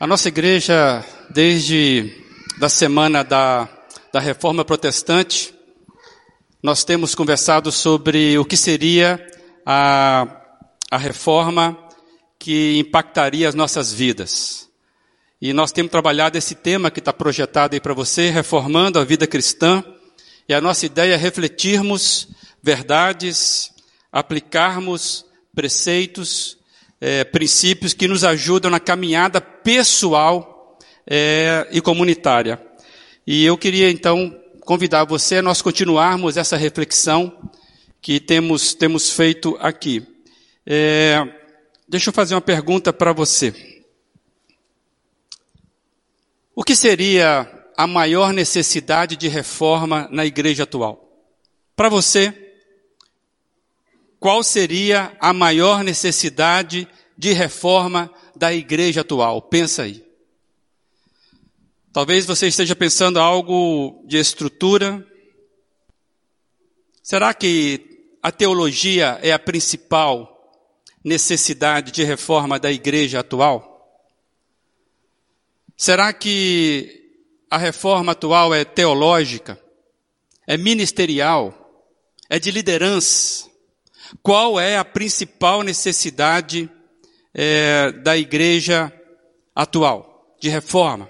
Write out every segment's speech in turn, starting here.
A nossa igreja, desde da semana da, da Reforma Protestante, nós temos conversado sobre o que seria a, a reforma que impactaria as nossas vidas. E nós temos trabalhado esse tema que está projetado aí para você, reformando a vida cristã. E a nossa ideia é refletirmos verdades, aplicarmos preceitos, é, princípios que nos ajudam na caminhada pessoal é, e comunitária. E eu queria então convidar você a nós continuarmos essa reflexão que temos, temos feito aqui. É, deixa eu fazer uma pergunta para você. O que seria a maior necessidade de reforma na igreja atual? Para você, qual seria a maior necessidade de reforma da igreja atual? Pensa aí. Talvez você esteja pensando algo de estrutura. Será que a teologia é a principal necessidade de reforma da igreja atual? Será que a reforma atual é teológica? É ministerial? É de liderança? Qual é a principal necessidade é, da igreja atual de reforma?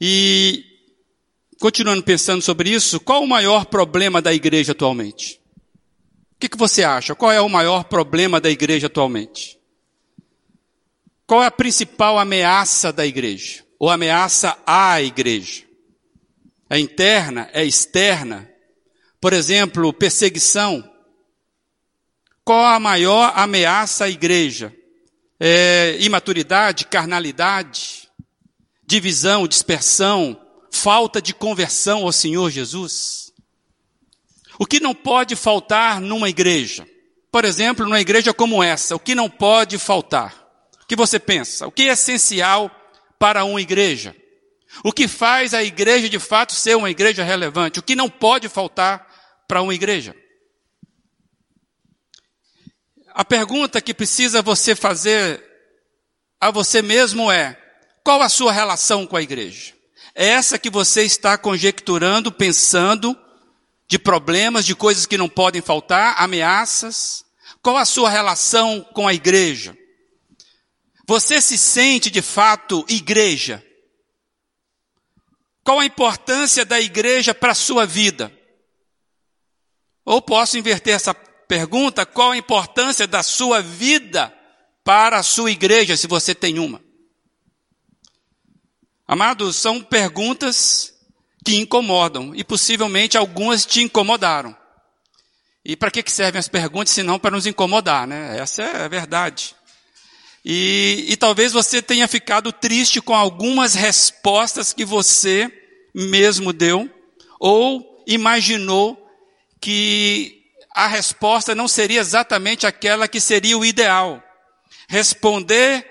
E continuando pensando sobre isso, qual o maior problema da igreja atualmente? O que, que você acha? Qual é o maior problema da igreja atualmente? Qual é a principal ameaça da igreja? Ou ameaça à igreja? É interna? É externa? Por exemplo, perseguição, qual a maior ameaça à igreja? É, imaturidade, carnalidade, divisão, dispersão, falta de conversão ao Senhor Jesus? O que não pode faltar numa igreja? Por exemplo, numa igreja como essa, o que não pode faltar? O que você pensa? O que é essencial para uma igreja? O que faz a igreja de fato ser uma igreja relevante? O que não pode faltar para uma igreja? A pergunta que precisa você fazer a você mesmo é: qual a sua relação com a igreja? É essa que você está conjecturando, pensando de problemas, de coisas que não podem faltar, ameaças? Qual a sua relação com a igreja? Você se sente de fato igreja? Qual a importância da igreja para a sua vida? Ou posso inverter essa pergunta qual a importância da sua vida para a sua igreja, se você tem uma. Amados, são perguntas que incomodam e possivelmente algumas te incomodaram. E para que servem as perguntas se não para nos incomodar, né? Essa é a verdade. E, e talvez você tenha ficado triste com algumas respostas que você mesmo deu, ou imaginou que a resposta não seria exatamente aquela que seria o ideal. Responder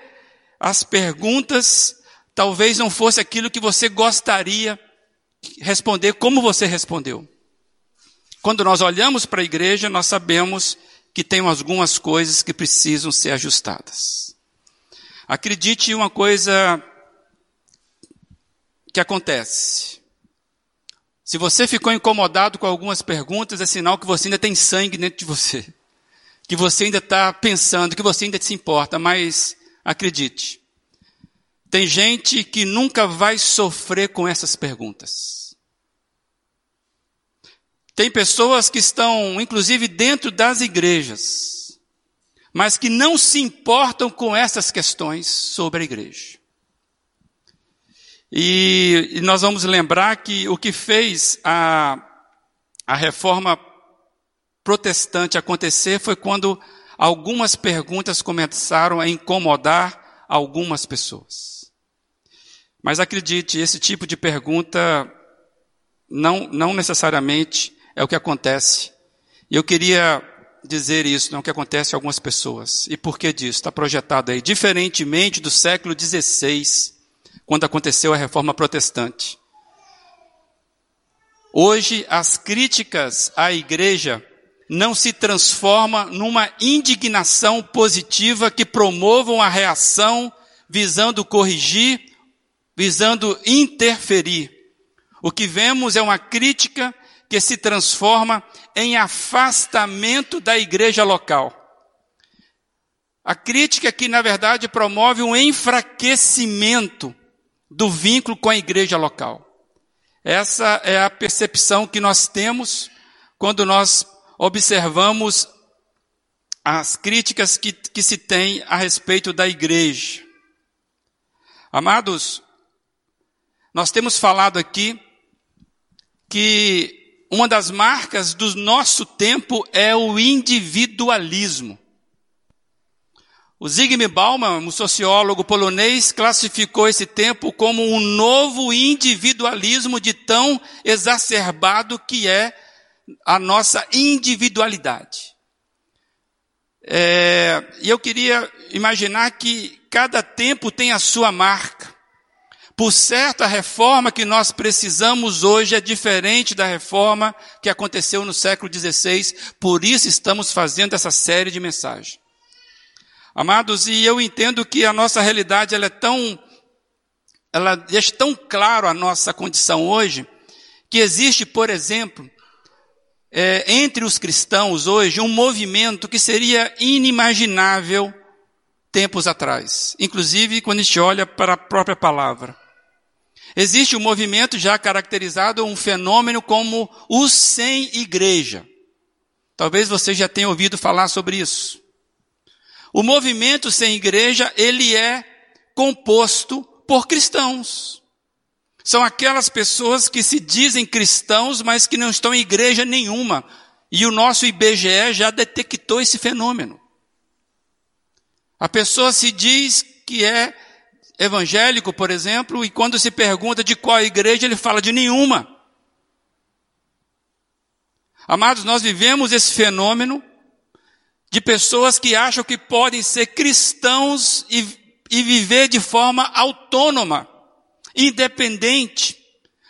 as perguntas talvez não fosse aquilo que você gostaria responder como você respondeu. Quando nós olhamos para a igreja, nós sabemos que tem algumas coisas que precisam ser ajustadas. Acredite uma coisa que acontece. Se você ficou incomodado com algumas perguntas, é sinal que você ainda tem sangue dentro de você. Que você ainda está pensando, que você ainda se importa, mas acredite. Tem gente que nunca vai sofrer com essas perguntas. Tem pessoas que estão, inclusive, dentro das igrejas, mas que não se importam com essas questões sobre a igreja. E, e nós vamos lembrar que o que fez a, a reforma protestante acontecer foi quando algumas perguntas começaram a incomodar algumas pessoas. Mas acredite, esse tipo de pergunta não, não necessariamente é o que acontece. E eu queria dizer isso, não é o que acontece a algumas pessoas. E por que disso? Está projetado aí. Diferentemente do século XVI, quando aconteceu a reforma protestante. Hoje, as críticas à igreja não se transformam numa indignação positiva que promovam a reação visando corrigir, visando interferir. O que vemos é uma crítica que se transforma em afastamento da igreja local. A crítica que, na verdade, promove um enfraquecimento do vínculo com a igreja local. Essa é a percepção que nós temos quando nós observamos as críticas que, que se tem a respeito da igreja. Amados, nós temos falado aqui que uma das marcas do nosso tempo é o individualismo. O Zygmunt Bauman, um sociólogo polonês, classificou esse tempo como um novo individualismo de tão exacerbado que é a nossa individualidade. É, e eu queria imaginar que cada tempo tem a sua marca. Por certo, a reforma que nós precisamos hoje é diferente da reforma que aconteceu no século XVI, por isso estamos fazendo essa série de mensagens. Amados, e eu entendo que a nossa realidade ela é tão, ela deixa tão claro a nossa condição hoje, que existe, por exemplo, é, entre os cristãos hoje um movimento que seria inimaginável tempos atrás, inclusive quando a gente olha para a própria palavra. Existe um movimento já caracterizado, um fenômeno como o sem igreja. Talvez você já tenha ouvido falar sobre isso. O movimento sem igreja, ele é composto por cristãos. São aquelas pessoas que se dizem cristãos, mas que não estão em igreja nenhuma. E o nosso IBGE já detectou esse fenômeno. A pessoa se diz que é evangélico, por exemplo, e quando se pergunta de qual igreja, ele fala de nenhuma. Amados, nós vivemos esse fenômeno de pessoas que acham que podem ser cristãos e, e viver de forma autônoma, independente.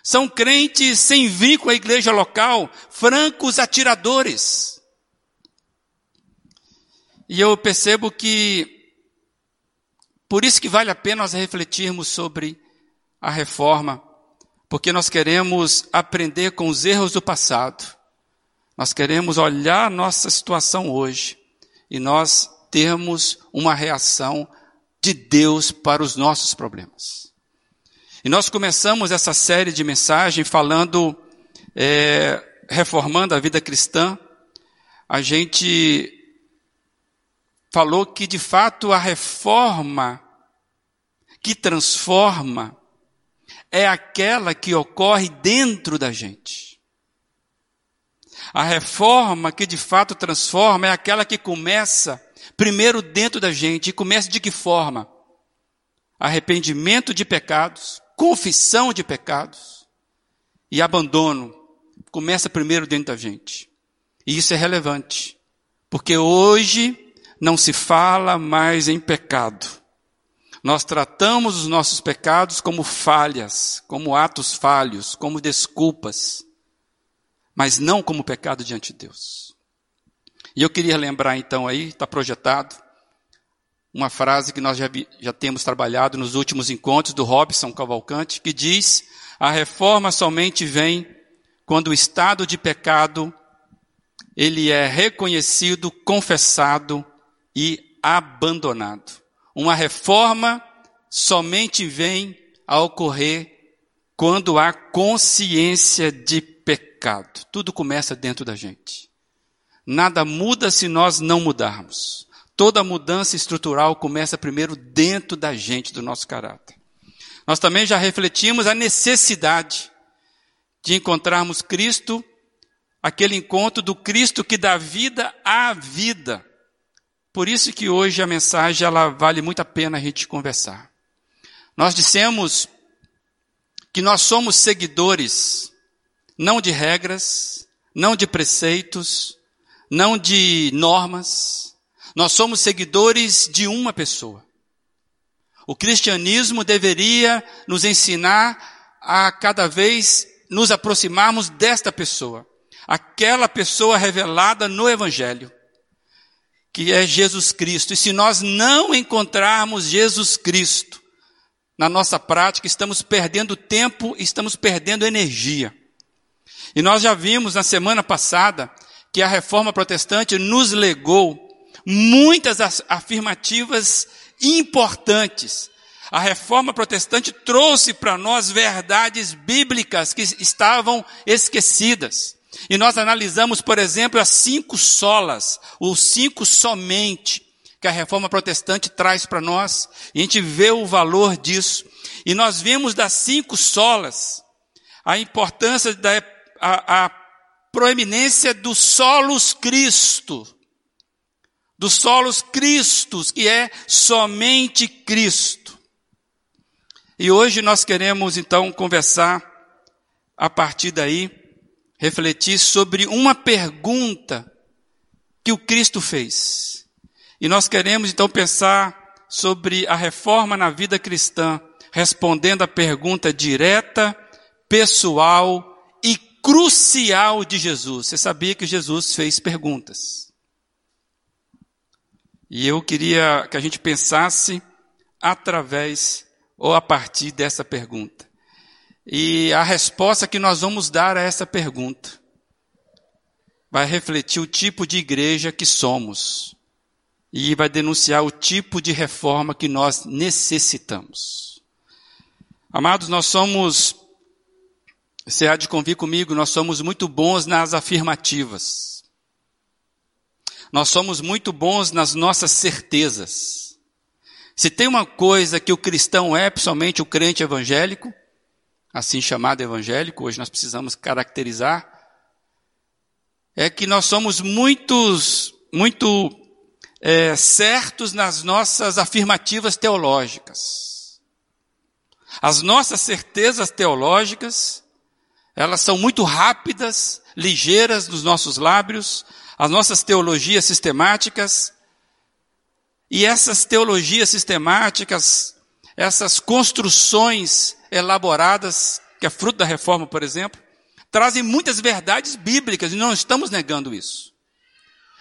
São crentes sem vínculo à igreja local, francos atiradores. E eu percebo que, por isso que vale a pena nós refletirmos sobre a reforma, porque nós queremos aprender com os erros do passado. Nós queremos olhar nossa situação hoje e nós termos uma reação de Deus para os nossos problemas. E nós começamos essa série de mensagens falando, é, reformando a vida cristã. A gente falou que de fato a reforma que transforma é aquela que ocorre dentro da gente. A reforma que de fato transforma é aquela que começa primeiro dentro da gente. E começa de que forma? Arrependimento de pecados, confissão de pecados e abandono. Começa primeiro dentro da gente. E isso é relevante. Porque hoje não se fala mais em pecado. Nós tratamos os nossos pecados como falhas, como atos falhos, como desculpas mas não como pecado diante de Deus. E eu queria lembrar então aí, está projetado, uma frase que nós já, já temos trabalhado nos últimos encontros do Robson Cavalcante, que diz: a reforma somente vem quando o estado de pecado ele é reconhecido, confessado e abandonado. Uma reforma somente vem a ocorrer quando há consciência de pecado. Tudo começa dentro da gente. Nada muda se nós não mudarmos. Toda mudança estrutural começa primeiro dentro da gente, do nosso caráter. Nós também já refletimos a necessidade de encontrarmos Cristo, aquele encontro do Cristo que dá vida à vida. Por isso que hoje a mensagem ela vale muito a pena a gente conversar. Nós dissemos que nós somos seguidores não de regras, não de preceitos, não de normas. Nós somos seguidores de uma pessoa. O cristianismo deveria nos ensinar a cada vez nos aproximarmos desta pessoa, aquela pessoa revelada no Evangelho. que é Jesus Cristo. E se nós não encontrarmos Jesus Cristo na nossa prática, estamos perdendo tempo, estamos perdendo energia. E nós já vimos na semana passada que a reforma protestante nos legou muitas afirmativas importantes. A reforma protestante trouxe para nós verdades bíblicas que estavam esquecidas. E nós analisamos, por exemplo, as cinco solas, os cinco somente, que a reforma protestante traz para nós, e a gente vê o valor disso. E nós vimos das cinco solas a importância da a, a proeminência do solos Cristo, do solos Cristos, que é somente Cristo. E hoje nós queremos então conversar a partir daí refletir sobre uma pergunta que o Cristo fez. E nós queremos então pensar sobre a reforma na vida cristã, respondendo a pergunta direta, pessoal crucial de Jesus. Você sabia que Jesus fez perguntas. E eu queria que a gente pensasse através ou a partir dessa pergunta. E a resposta que nós vamos dar a essa pergunta vai refletir o tipo de igreja que somos e vai denunciar o tipo de reforma que nós necessitamos. Amados, nós somos, você há de convir comigo, nós somos muito bons nas afirmativas. Nós somos muito bons nas nossas certezas. Se tem uma coisa que o cristão é, principalmente o crente evangélico, assim chamado evangélico, hoje nós precisamos caracterizar, é que nós somos muitos, muito é, certos nas nossas afirmativas teológicas. As nossas certezas teológicas, elas são muito rápidas, ligeiras nos nossos lábios, as nossas teologias sistemáticas, e essas teologias sistemáticas, essas construções elaboradas, que é fruto da reforma, por exemplo, trazem muitas verdades bíblicas e não estamos negando isso.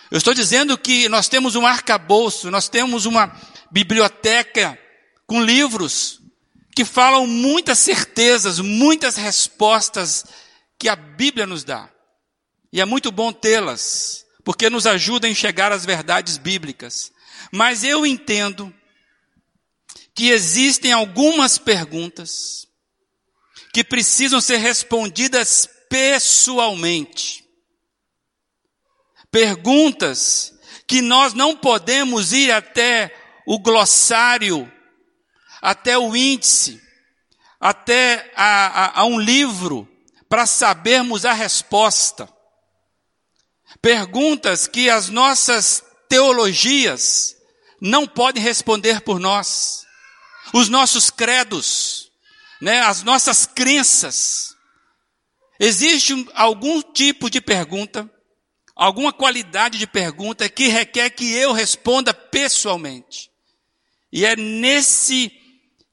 Eu estou dizendo que nós temos um arcabouço, nós temos uma biblioteca com livros que falam muitas certezas, muitas respostas que a Bíblia nos dá. E é muito bom tê-las, porque nos ajuda a enxergar as verdades bíblicas. Mas eu entendo que existem algumas perguntas que precisam ser respondidas pessoalmente. Perguntas que nós não podemos ir até o glossário, até o índice, até a, a, a um livro para sabermos a resposta. Perguntas que as nossas teologias não podem responder por nós os nossos credos, né, as nossas crenças. Existe algum tipo de pergunta, alguma qualidade de pergunta que requer que eu responda pessoalmente. E é nesse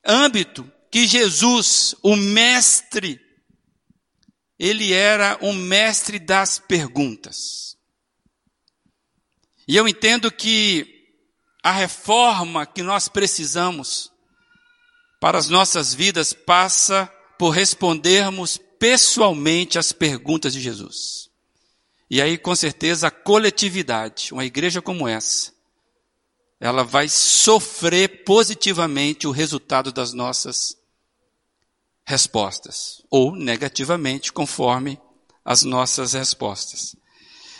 âmbito que Jesus, o mestre, ele era um mestre das perguntas. E eu entendo que a reforma que nós precisamos para as nossas vidas passa por respondermos pessoalmente as perguntas de Jesus. E aí, com certeza, a coletividade, uma igreja como essa, ela vai sofrer positivamente o resultado das nossas respostas, ou negativamente, conforme as nossas respostas.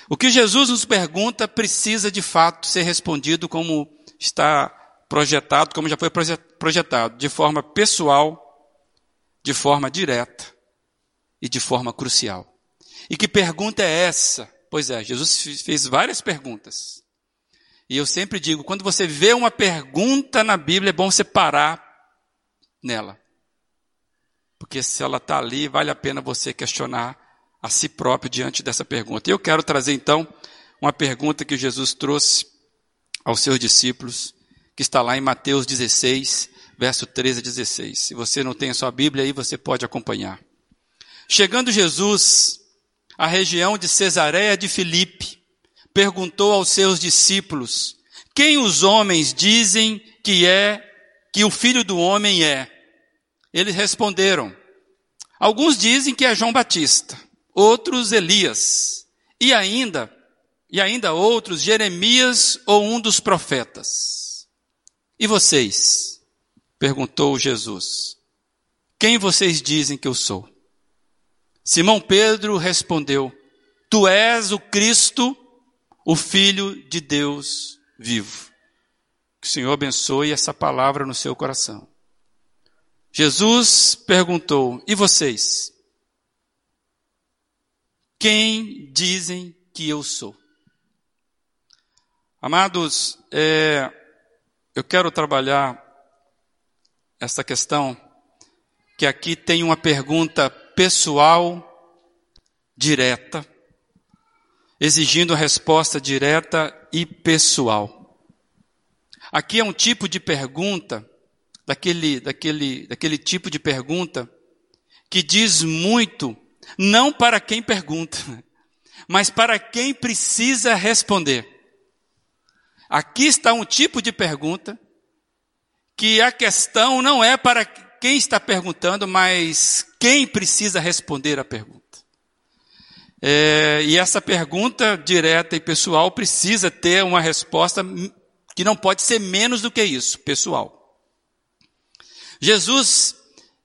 O que Jesus nos pergunta precisa de fato ser respondido como está projetado, como já foi projetado, de forma pessoal, de forma direta e de forma crucial. E que pergunta é essa? Pois é, Jesus fez várias perguntas. E eu sempre digo, quando você vê uma pergunta na Bíblia, é bom você parar nela. Porque se ela está ali, vale a pena você questionar a si próprio diante dessa pergunta. E eu quero trazer então uma pergunta que Jesus trouxe aos seus discípulos que está lá em Mateus 16, verso 13 a 16. Se você não tem a sua Bíblia aí, você pode acompanhar. Chegando Jesus à região de Cesareia de Filipe, perguntou aos seus discípulos: Quem os homens dizem que é que o filho do homem é? Eles responderam: Alguns dizem que é João Batista, outros Elias, e ainda e ainda outros Jeremias ou um dos profetas. E vocês? perguntou Jesus. Quem vocês dizem que eu sou? Simão Pedro respondeu: Tu és o Cristo, o Filho de Deus vivo. Que o Senhor abençoe essa palavra no seu coração. Jesus perguntou: E vocês? Quem dizem que eu sou? Amados, é, eu quero trabalhar essa questão, que aqui tem uma pergunta pessoal, direta, exigindo resposta direta e pessoal. Aqui é um tipo de pergunta, daquele, daquele, daquele tipo de pergunta, que diz muito, não para quem pergunta, mas para quem precisa responder. Aqui está um tipo de pergunta que a questão não é para quem está perguntando, mas quem precisa responder a pergunta. É, e essa pergunta direta e pessoal precisa ter uma resposta que não pode ser menos do que isso, pessoal. Jesus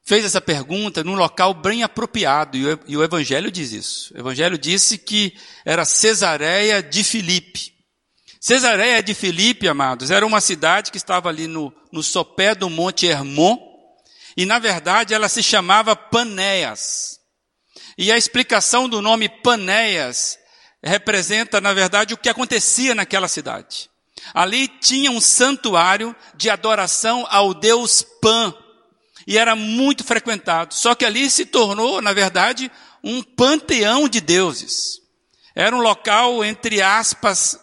fez essa pergunta num local bem apropriado, e o Evangelho diz isso. O Evangelho disse que era Cesareia de Filipe. Cesareia de Filipe, amados, era uma cidade que estava ali no, no sopé do Monte Hermon, e na verdade ela se chamava Panéas. E a explicação do nome Panéas representa, na verdade, o que acontecia naquela cidade. Ali tinha um santuário de adoração ao deus Pan, e era muito frequentado. Só que ali se tornou, na verdade, um panteão de deuses. Era um local, entre aspas,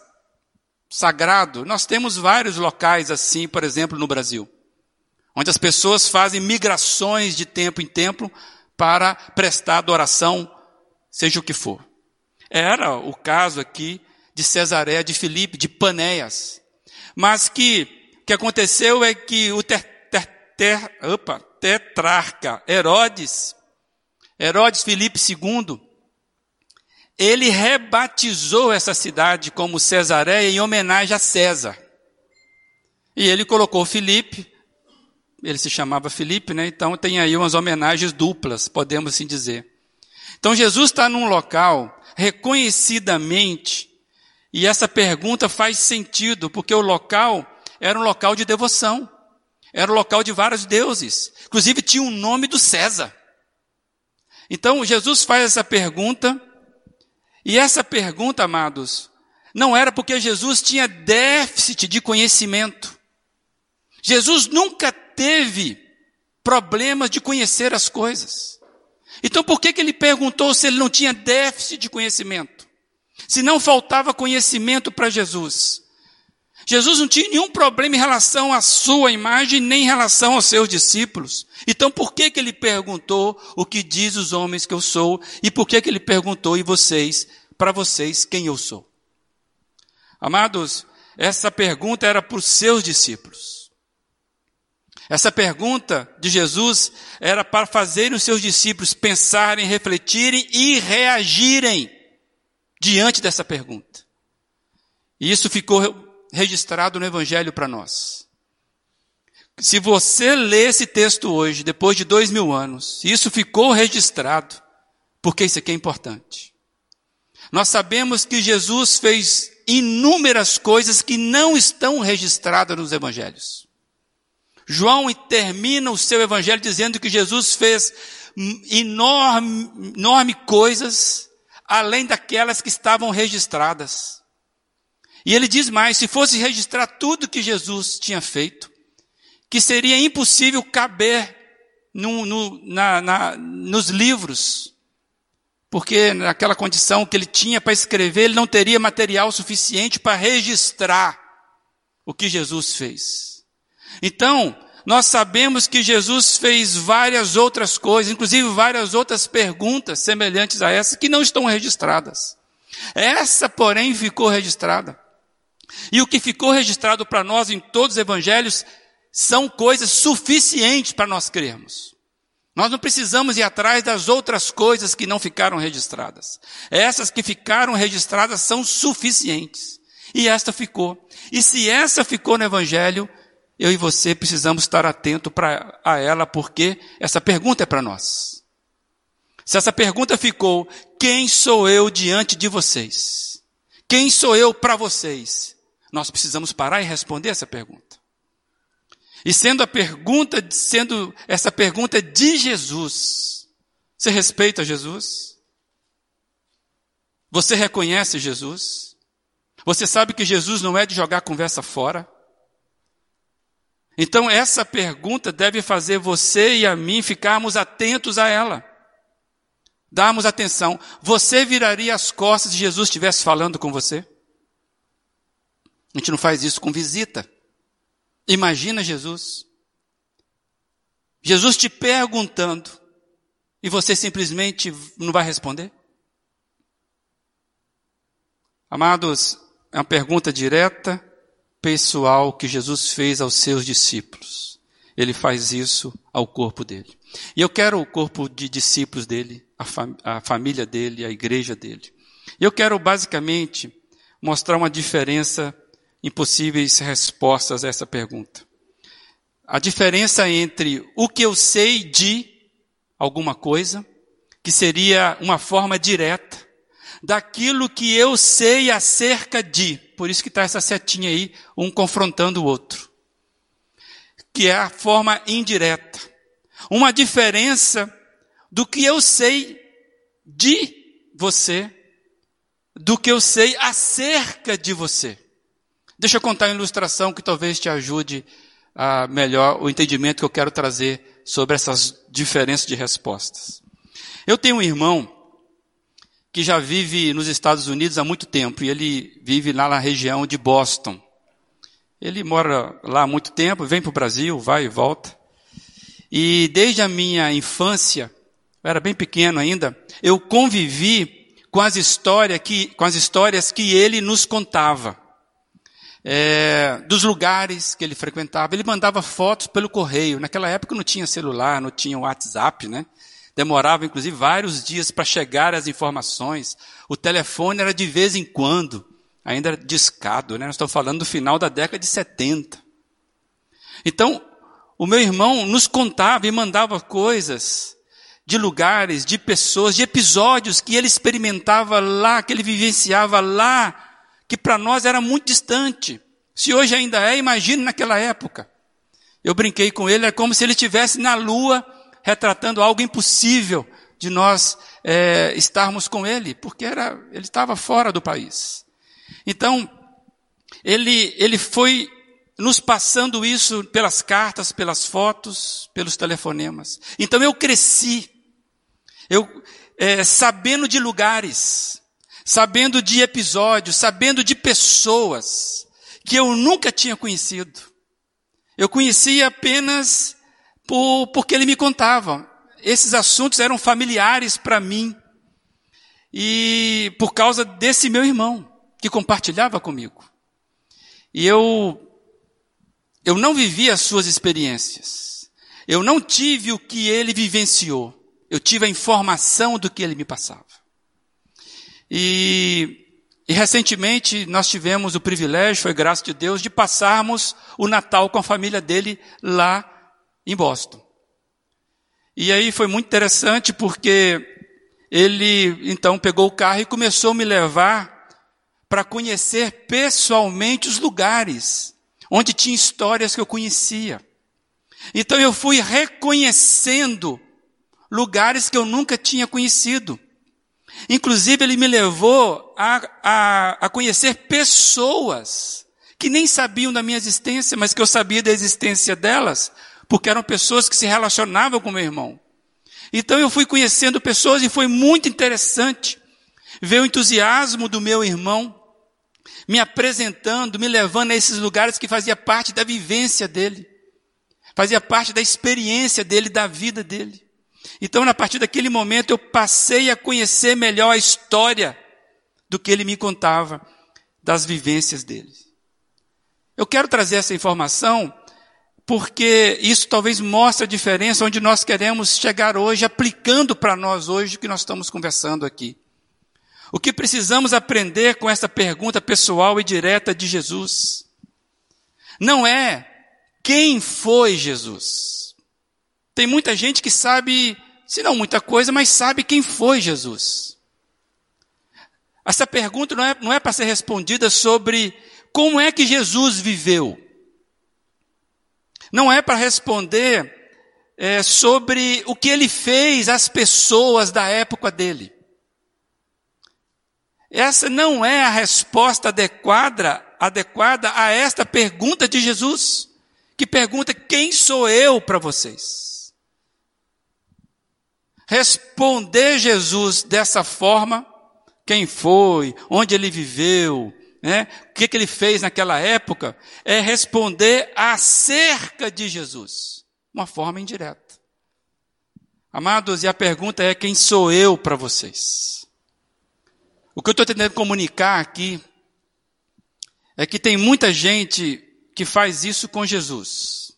sagrado. Nós temos vários locais assim, por exemplo, no Brasil, onde as pessoas fazem migrações de tempo em tempo para prestar adoração, seja o que for. Era o caso aqui de Cesaré de Filipe, de Panéias. Mas que que aconteceu é que o ter, ter, ter, opa, tetrarca Herodes, Herodes Filipe II, ele rebatizou essa cidade como Cesareia em homenagem a César. E ele colocou Filipe, ele se chamava Filipe, né? Então tem aí umas homenagens duplas, podemos assim dizer. Então Jesus está num local reconhecidamente, e essa pergunta faz sentido, porque o local era um local de devoção, era um local de vários deuses, inclusive tinha o um nome do César. Então Jesus faz essa pergunta, e essa pergunta, amados, não era porque Jesus tinha déficit de conhecimento. Jesus nunca teve problemas de conhecer as coisas. Então por que, que ele perguntou se ele não tinha déficit de conhecimento? Se não faltava conhecimento para Jesus. Jesus não tinha nenhum problema em relação à sua imagem, nem em relação aos seus discípulos. Então por que, que ele perguntou o que diz os homens que eu sou? E por que, que ele perguntou e vocês, para vocês, quem eu sou? Amados, essa pergunta era para os seus discípulos. Essa pergunta de Jesus era para fazer os seus discípulos pensarem, refletirem e reagirem diante dessa pergunta. E isso ficou registrado no Evangelho para nós. Se você lê esse texto hoje, depois de dois mil anos, isso ficou registrado, porque isso aqui é importante. Nós sabemos que Jesus fez inúmeras coisas que não estão registradas nos Evangelhos. João termina o seu Evangelho dizendo que Jesus fez enorme, enorme coisas além daquelas que estavam registradas. E ele diz mais: se fosse registrar tudo que Jesus tinha feito, que seria impossível caber no, no, na, na, nos livros, porque naquela condição que ele tinha para escrever, ele não teria material suficiente para registrar o que Jesus fez. Então, nós sabemos que Jesus fez várias outras coisas, inclusive várias outras perguntas semelhantes a essa, que não estão registradas. Essa, porém, ficou registrada. E o que ficou registrado para nós em todos os evangelhos são coisas suficientes para nós crermos. Nós não precisamos ir atrás das outras coisas que não ficaram registradas. Essas que ficaram registradas são suficientes. E esta ficou. E se essa ficou no Evangelho, eu e você precisamos estar atento a ela, porque essa pergunta é para nós. Se essa pergunta ficou, quem sou eu diante de vocês? Quem sou eu para vocês? Nós precisamos parar e responder essa pergunta. E sendo a pergunta, sendo essa pergunta de Jesus, você respeita Jesus? Você reconhece Jesus? Você sabe que Jesus não é de jogar conversa fora? Então essa pergunta deve fazer você e a mim ficarmos atentos a ela. Darmos atenção. Você viraria as costas se Jesus estivesse falando com você? A gente não faz isso com visita. Imagina Jesus. Jesus te perguntando e você simplesmente não vai responder? Amados, é uma pergunta direta, pessoal, que Jesus fez aos seus discípulos. Ele faz isso ao corpo dele. E eu quero o corpo de discípulos dele, a, fam a família dele, a igreja dele. E eu quero basicamente mostrar uma diferença impossíveis respostas a essa pergunta. A diferença entre o que eu sei de alguma coisa, que seria uma forma direta, daquilo que eu sei acerca de. Por isso que está essa setinha aí, um confrontando o outro. Que é a forma indireta. Uma diferença do que eu sei de você, do que eu sei acerca de você. Deixa eu contar uma ilustração que talvez te ajude a melhor o entendimento que eu quero trazer sobre essas diferenças de respostas. Eu tenho um irmão que já vive nos Estados Unidos há muito tempo e ele vive lá na região de Boston. Ele mora lá há muito tempo, vem para o Brasil, vai e volta. E desde a minha infância, eu era bem pequeno ainda, eu convivi com as, histórias que, com as histórias que ele nos contava é, dos lugares que ele frequentava. Ele mandava fotos pelo correio. Naquela época não tinha celular, não tinha WhatsApp, né? Demorava, inclusive, vários dias para chegar as informações. O telefone era de vez em quando, ainda era discado, né? Nós estamos falando do final da década de 70. Então, o meu irmão nos contava e mandava coisas de lugares, de pessoas, de episódios que ele experimentava lá, que ele vivenciava lá que para nós era muito distante. Se hoje ainda é, imagine naquela época. Eu brinquei com ele, é como se ele estivesse na lua retratando algo impossível de nós é, estarmos com ele, porque era, ele estava fora do país. Então, ele, ele foi nos passando isso pelas cartas, pelas fotos, pelos telefonemas. Então eu cresci, eu é, sabendo de lugares, sabendo de episódios, sabendo de pessoas que eu nunca tinha conhecido. Eu conhecia apenas por, porque ele me contava. Esses assuntos eram familiares para mim. E por causa desse meu irmão, que compartilhava comigo. E eu, eu não vivi as suas experiências. Eu não tive o que ele vivenciou. Eu tive a informação do que ele me passava. E, e recentemente nós tivemos o privilégio, foi graça de Deus, de passarmos o Natal com a família dele lá em Boston. E aí foi muito interessante porque ele então pegou o carro e começou a me levar para conhecer pessoalmente os lugares onde tinha histórias que eu conhecia. Então eu fui reconhecendo lugares que eu nunca tinha conhecido. Inclusive, ele me levou a, a, a conhecer pessoas que nem sabiam da minha existência, mas que eu sabia da existência delas, porque eram pessoas que se relacionavam com meu irmão. Então eu fui conhecendo pessoas e foi muito interessante ver o entusiasmo do meu irmão me apresentando, me levando a esses lugares que fazia parte da vivência dele, fazia parte da experiência dele, da vida dele. Então, a partir daquele momento, eu passei a conhecer melhor a história do que ele me contava das vivências dele. Eu quero trazer essa informação porque isso talvez mostre a diferença onde nós queremos chegar hoje, aplicando para nós hoje o que nós estamos conversando aqui. O que precisamos aprender com essa pergunta pessoal e direta de Jesus não é quem foi Jesus. Tem muita gente que sabe, se não muita coisa, mas sabe quem foi Jesus. Essa pergunta não é, não é para ser respondida sobre como é que Jesus viveu. Não é para responder é, sobre o que ele fez às pessoas da época dele. Essa não é a resposta adequada, adequada a esta pergunta de Jesus, que pergunta: quem sou eu para vocês? Responder Jesus dessa forma, quem foi, onde ele viveu, né? o que, que ele fez naquela época, é responder acerca de Jesus, uma forma indireta. Amados, e a pergunta é: quem sou eu para vocês? O que eu estou tentando comunicar aqui é que tem muita gente que faz isso com Jesus.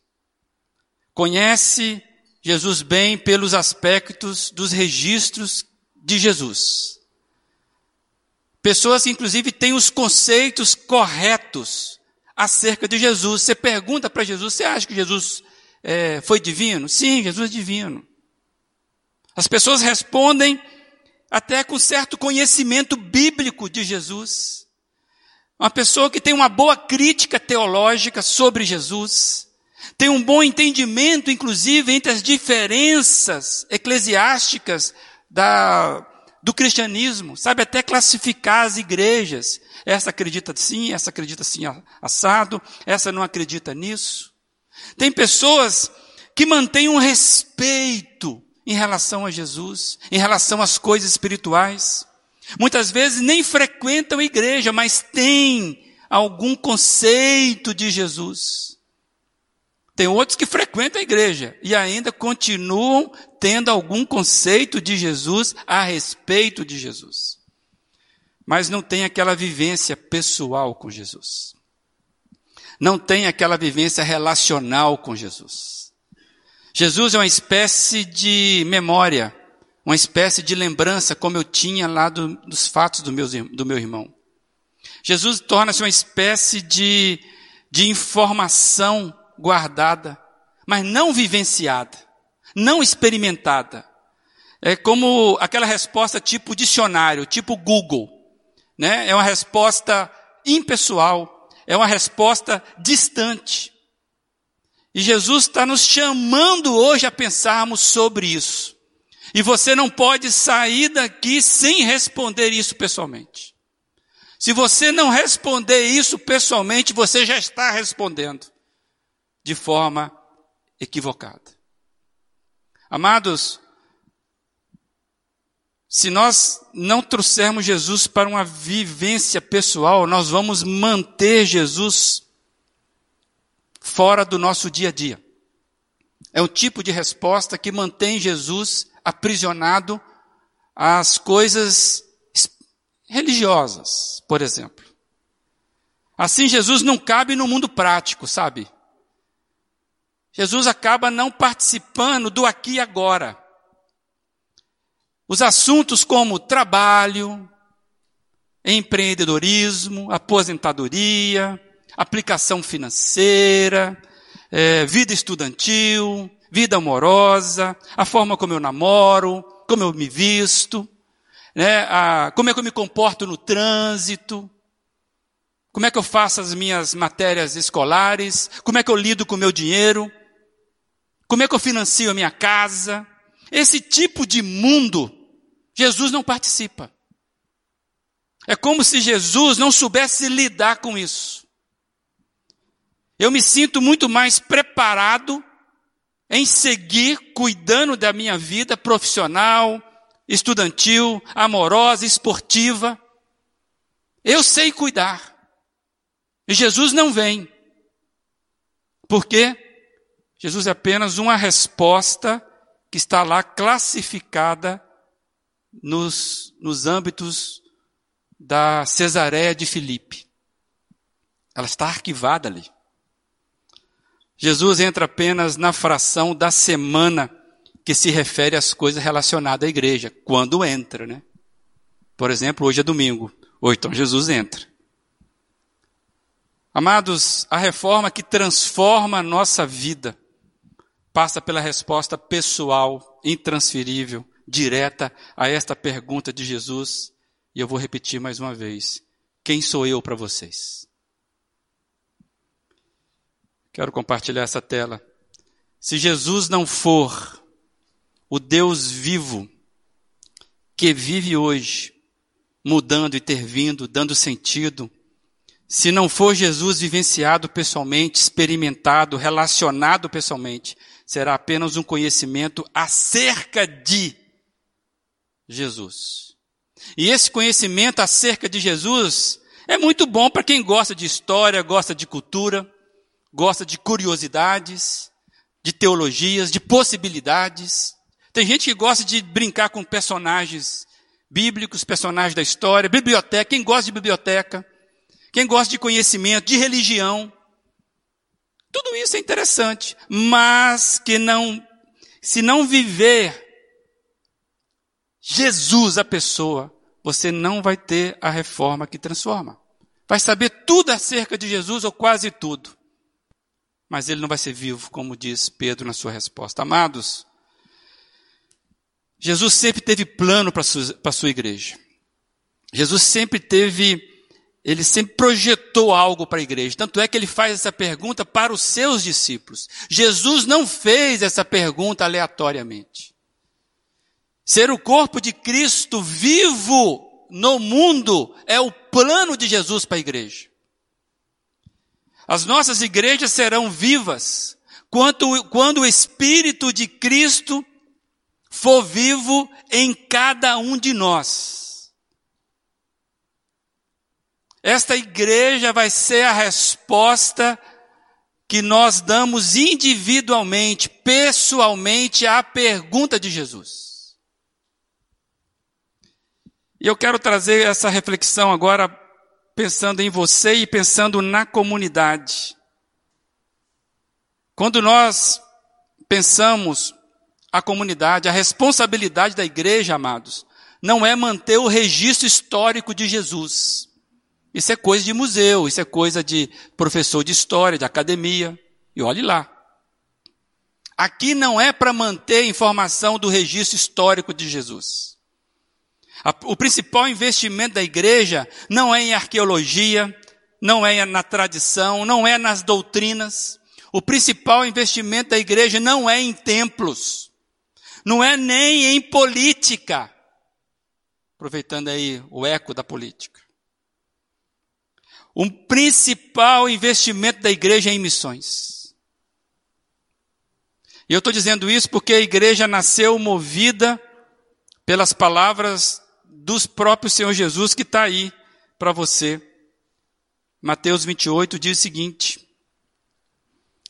Conhece Jesus bem pelos aspectos dos registros de Jesus. Pessoas que, inclusive, têm os conceitos corretos acerca de Jesus. Você pergunta para Jesus: você acha que Jesus é, foi divino? Sim, Jesus é divino. As pessoas respondem até com certo conhecimento bíblico de Jesus. Uma pessoa que tem uma boa crítica teológica sobre Jesus, tem um bom entendimento, inclusive, entre as diferenças eclesiásticas da, do cristianismo, sabe até classificar as igrejas. Essa acredita sim, essa acredita assim assado, essa não acredita nisso. Tem pessoas que mantêm um respeito em relação a Jesus, em relação às coisas espirituais. Muitas vezes nem frequentam a igreja, mas têm algum conceito de Jesus. Tem outros que frequentam a igreja e ainda continuam tendo algum conceito de Jesus a respeito de Jesus. Mas não tem aquela vivência pessoal com Jesus. Não tem aquela vivência relacional com Jesus. Jesus é uma espécie de memória, uma espécie de lembrança, como eu tinha lá do, dos fatos do, meus, do meu irmão. Jesus torna-se uma espécie de, de informação guardada, mas não vivenciada, não experimentada. É como aquela resposta tipo dicionário, tipo Google. Né? É uma resposta impessoal, é uma resposta distante. E Jesus está nos chamando hoje a pensarmos sobre isso. E você não pode sair daqui sem responder isso pessoalmente. Se você não responder isso pessoalmente, você já está respondendo de forma equivocada. Amados, se nós não trouxermos Jesus para uma vivência pessoal, nós vamos manter Jesus fora do nosso dia a dia. É um tipo de resposta que mantém Jesus aprisionado às coisas religiosas, por exemplo. Assim, Jesus não cabe no mundo prático, sabe? Jesus acaba não participando do aqui e agora. Os assuntos como trabalho, empreendedorismo, aposentadoria, aplicação financeira, é, vida estudantil, vida amorosa, a forma como eu namoro, como eu me visto, né, a, como é que eu me comporto no trânsito, como é que eu faço as minhas matérias escolares, como é que eu lido com o meu dinheiro. Como é que eu financio a minha casa? Esse tipo de mundo, Jesus não participa. É como se Jesus não soubesse lidar com isso. Eu me sinto muito mais preparado em seguir cuidando da minha vida profissional, estudantil, amorosa, esportiva. Eu sei cuidar. E Jesus não vem. Por quê? Jesus é apenas uma resposta que está lá classificada nos, nos âmbitos da Cesareia de Filipe. Ela está arquivada ali. Jesus entra apenas na fração da semana que se refere às coisas relacionadas à igreja, quando entra, né? Por exemplo, hoje é domingo, ou então Jesus entra. Amados, a reforma que transforma a nossa vida passa pela resposta pessoal, intransferível, direta a esta pergunta de Jesus, e eu vou repetir mais uma vez: quem sou eu para vocês? Quero compartilhar essa tela. Se Jesus não for o Deus vivo que vive hoje, mudando, intervindo, dando sentido, se não for Jesus vivenciado pessoalmente, experimentado, relacionado pessoalmente, será apenas um conhecimento acerca de Jesus. E esse conhecimento acerca de Jesus é muito bom para quem gosta de história, gosta de cultura, gosta de curiosidades, de teologias, de possibilidades. Tem gente que gosta de brincar com personagens bíblicos, personagens da história, biblioteca, quem gosta de biblioteca, quem gosta de conhecimento, de religião. Tudo isso é interessante, mas que não, se não viver Jesus, a pessoa, você não vai ter a reforma que transforma. Vai saber tudo acerca de Jesus, ou quase tudo. Mas ele não vai ser vivo, como diz Pedro na sua resposta. Amados, Jesus sempre teve plano para a sua igreja. Jesus sempre teve ele sempre projetou algo para a igreja. Tanto é que ele faz essa pergunta para os seus discípulos. Jesus não fez essa pergunta aleatoriamente. Ser o corpo de Cristo vivo no mundo é o plano de Jesus para a igreja. As nossas igrejas serão vivas quando, quando o Espírito de Cristo for vivo em cada um de nós. Esta igreja vai ser a resposta que nós damos individualmente, pessoalmente, à pergunta de Jesus. E eu quero trazer essa reflexão agora, pensando em você e pensando na comunidade. Quando nós pensamos a comunidade, a responsabilidade da igreja, amados, não é manter o registro histórico de Jesus. Isso é coisa de museu, isso é coisa de professor de história, de academia. E olhe lá. Aqui não é para manter informação do registro histórico de Jesus. O principal investimento da igreja não é em arqueologia, não é na tradição, não é nas doutrinas. O principal investimento da igreja não é em templos, não é nem em política. Aproveitando aí o eco da política. O principal investimento da igreja é em missões. E eu estou dizendo isso porque a igreja nasceu movida pelas palavras dos próprios Senhor Jesus que está aí para você. Mateus 28 diz o seguinte: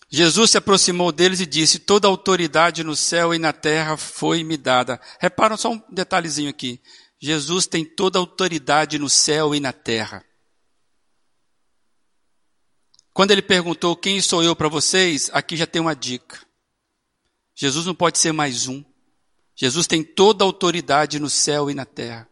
Jesus se aproximou deles e disse: Toda autoridade no céu e na terra foi me dada. Reparam só um detalhezinho aqui. Jesus tem toda autoridade no céu e na terra. Quando ele perguntou quem sou eu para vocês, aqui já tem uma dica. Jesus não pode ser mais um. Jesus tem toda a autoridade no céu e na terra.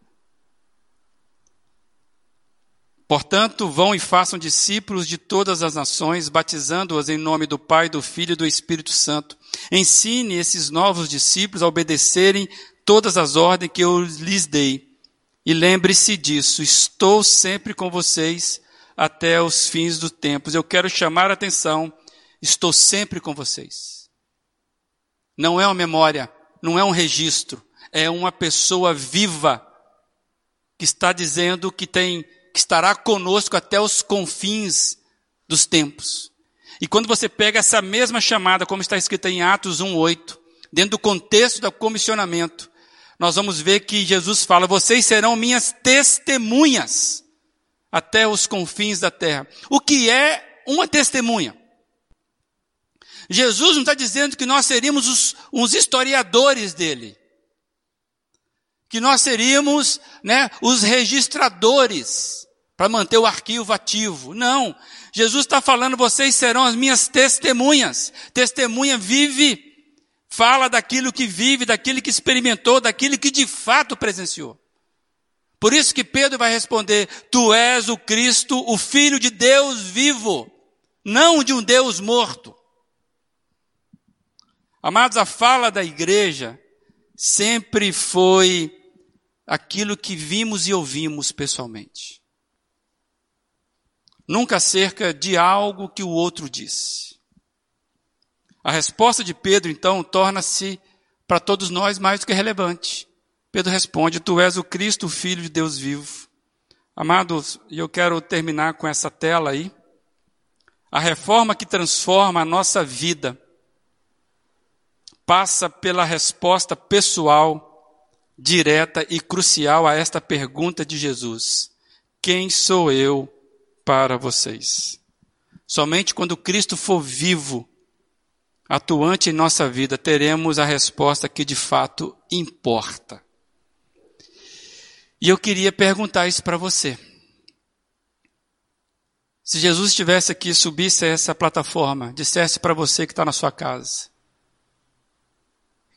Portanto, vão e façam discípulos de todas as nações, batizando-as em nome do Pai, do Filho e do Espírito Santo. Ensine esses novos discípulos a obedecerem todas as ordens que eu lhes dei. E lembre-se disso, estou sempre com vocês até os fins dos tempos. Eu quero chamar a atenção, estou sempre com vocês. Não é uma memória, não é um registro, é uma pessoa viva que está dizendo que tem que estará conosco até os confins dos tempos. E quando você pega essa mesma chamada, como está escrita em Atos 1:8, dentro do contexto do comissionamento, nós vamos ver que Jesus fala: "Vocês serão minhas testemunhas até os confins da terra. O que é uma testemunha? Jesus não está dizendo que nós seríamos os, os historiadores dele. que nós seríamos né, os registradores para manter o arquivo ativo. Não. Jesus está falando, vocês serão as minhas testemunhas. Testemunha vive, fala daquilo que vive, daquilo que experimentou, daquilo que de fato presenciou. Por isso que Pedro vai responder: Tu és o Cristo, o Filho de Deus vivo, não de um Deus morto. Amados, a fala da igreja sempre foi aquilo que vimos e ouvimos pessoalmente. Nunca acerca de algo que o outro disse. A resposta de Pedro, então, torna-se para todos nós mais do que relevante. Pedro responde: Tu és o Cristo, Filho de Deus vivo. Amados, e eu quero terminar com essa tela aí. A reforma que transforma a nossa vida passa pela resposta pessoal direta e crucial a esta pergunta de Jesus: Quem sou eu para vocês? Somente quando Cristo for vivo, atuante em nossa vida, teremos a resposta que de fato importa. E eu queria perguntar isso para você. Se Jesus estivesse aqui, subisse a essa plataforma, dissesse para você que está na sua casa: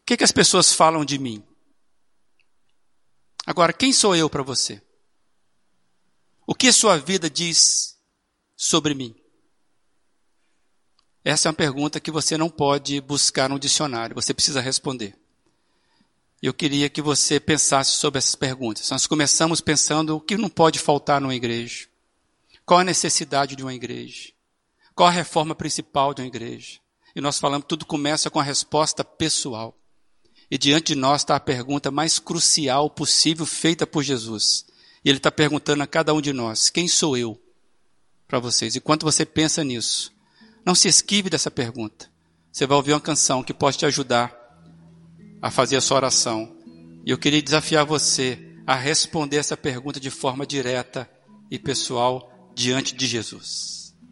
O que, que as pessoas falam de mim? Agora, quem sou eu para você? O que sua vida diz sobre mim? Essa é uma pergunta que você não pode buscar no dicionário, você precisa responder. Eu queria que você pensasse sobre essas perguntas. Nós começamos pensando o que não pode faltar numa igreja. Qual a necessidade de uma igreja? Qual a reforma principal de uma igreja? E nós falamos, tudo começa com a resposta pessoal. E diante de nós está a pergunta mais crucial possível feita por Jesus. E Ele está perguntando a cada um de nós: quem sou eu para vocês? E quando você pensa nisso, não se esquive dessa pergunta. Você vai ouvir uma canção que pode te ajudar a fazer a sua oração. E eu queria desafiar você a responder essa pergunta de forma direta e pessoal diante de Jesus.